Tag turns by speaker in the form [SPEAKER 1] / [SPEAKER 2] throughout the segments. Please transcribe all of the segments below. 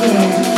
[SPEAKER 1] again.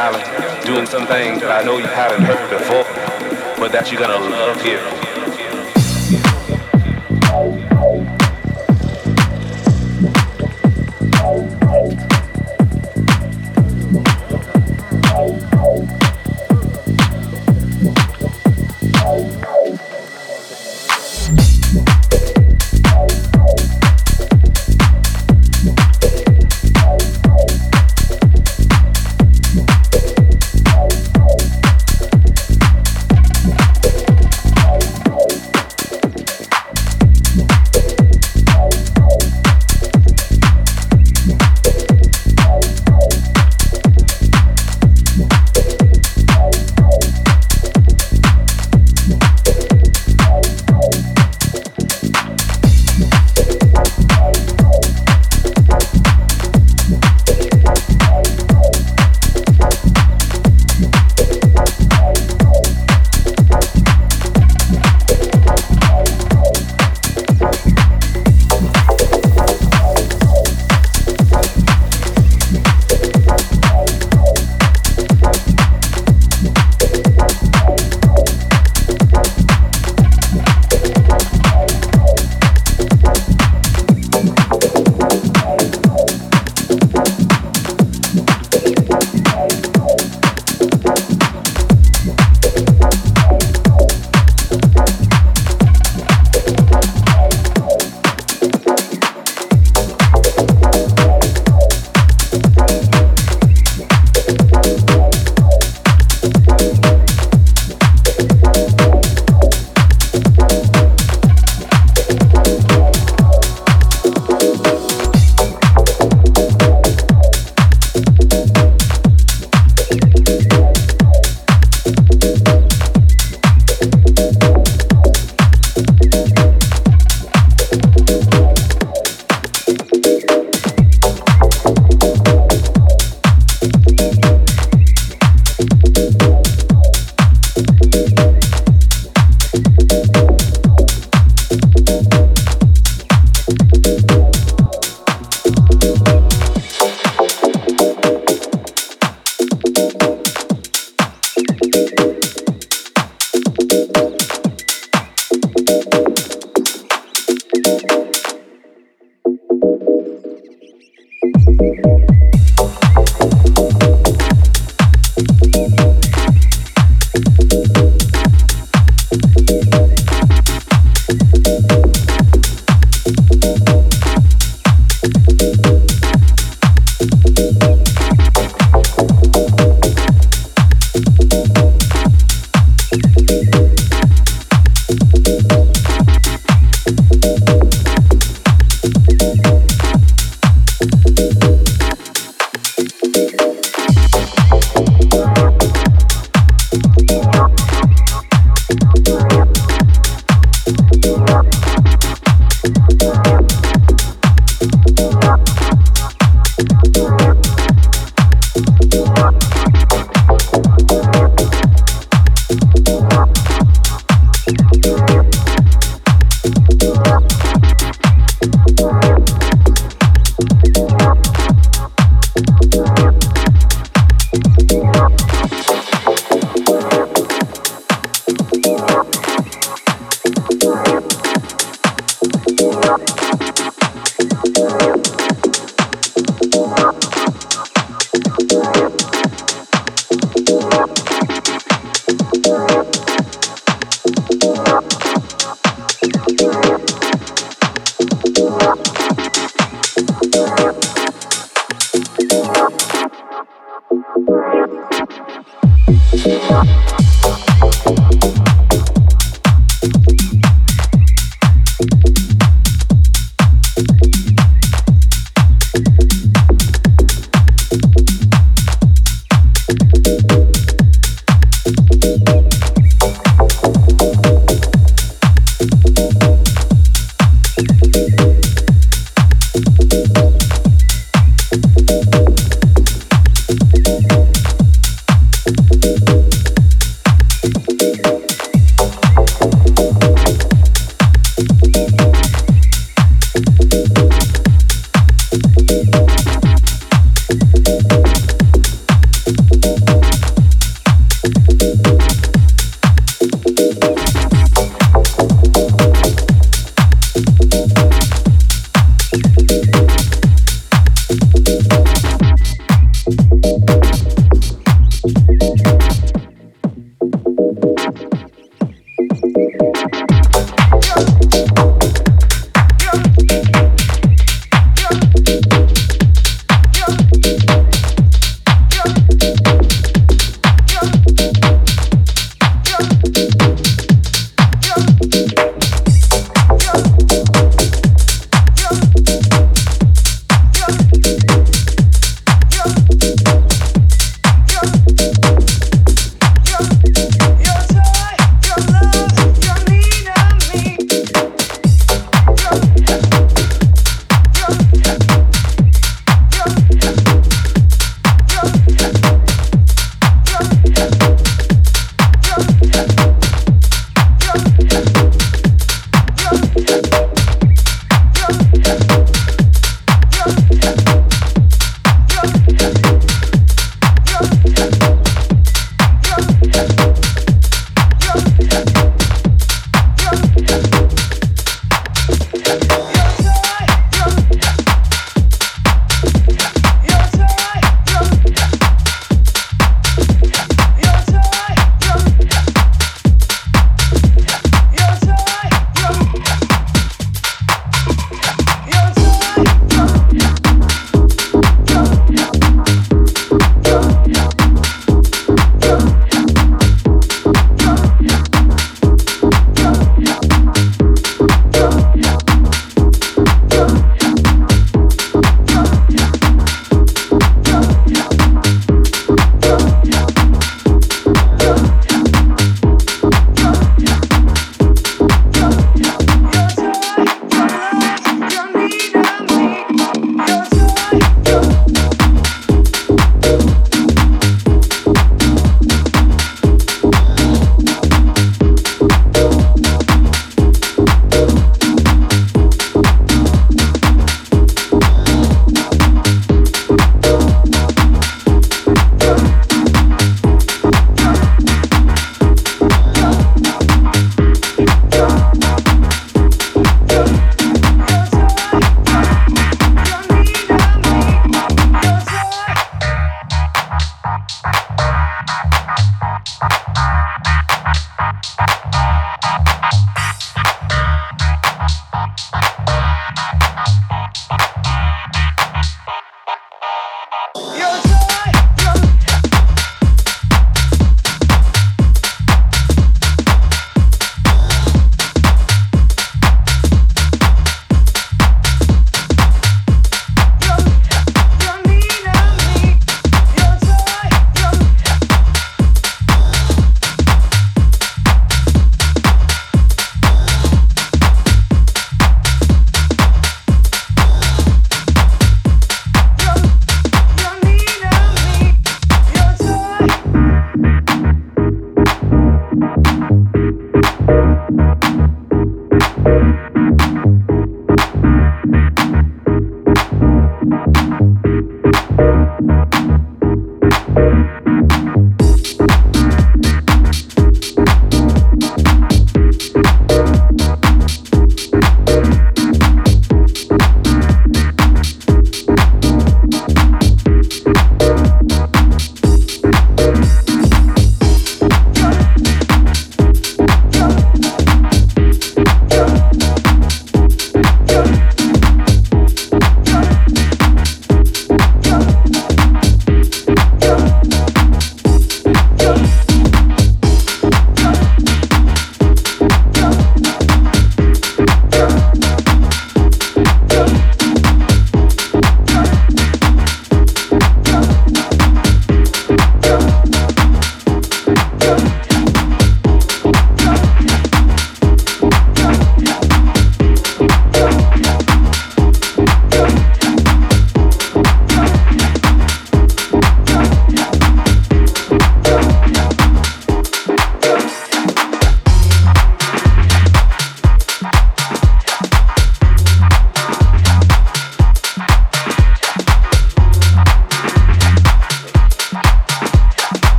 [SPEAKER 1] talent doing some things that I know you haven't heard before, but that you're gonna love here.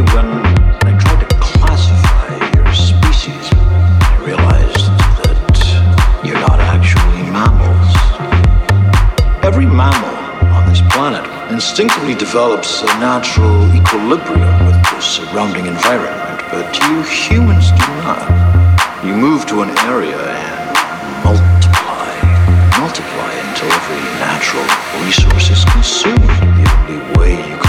[SPEAKER 1] When I tried to classify your species. I realized that you're not actually mammals. Every mammal on this planet instinctively develops a natural equilibrium with the surrounding environment, but you humans do not. You move to an area and multiply, multiply until every natural resource is consumed. The only way you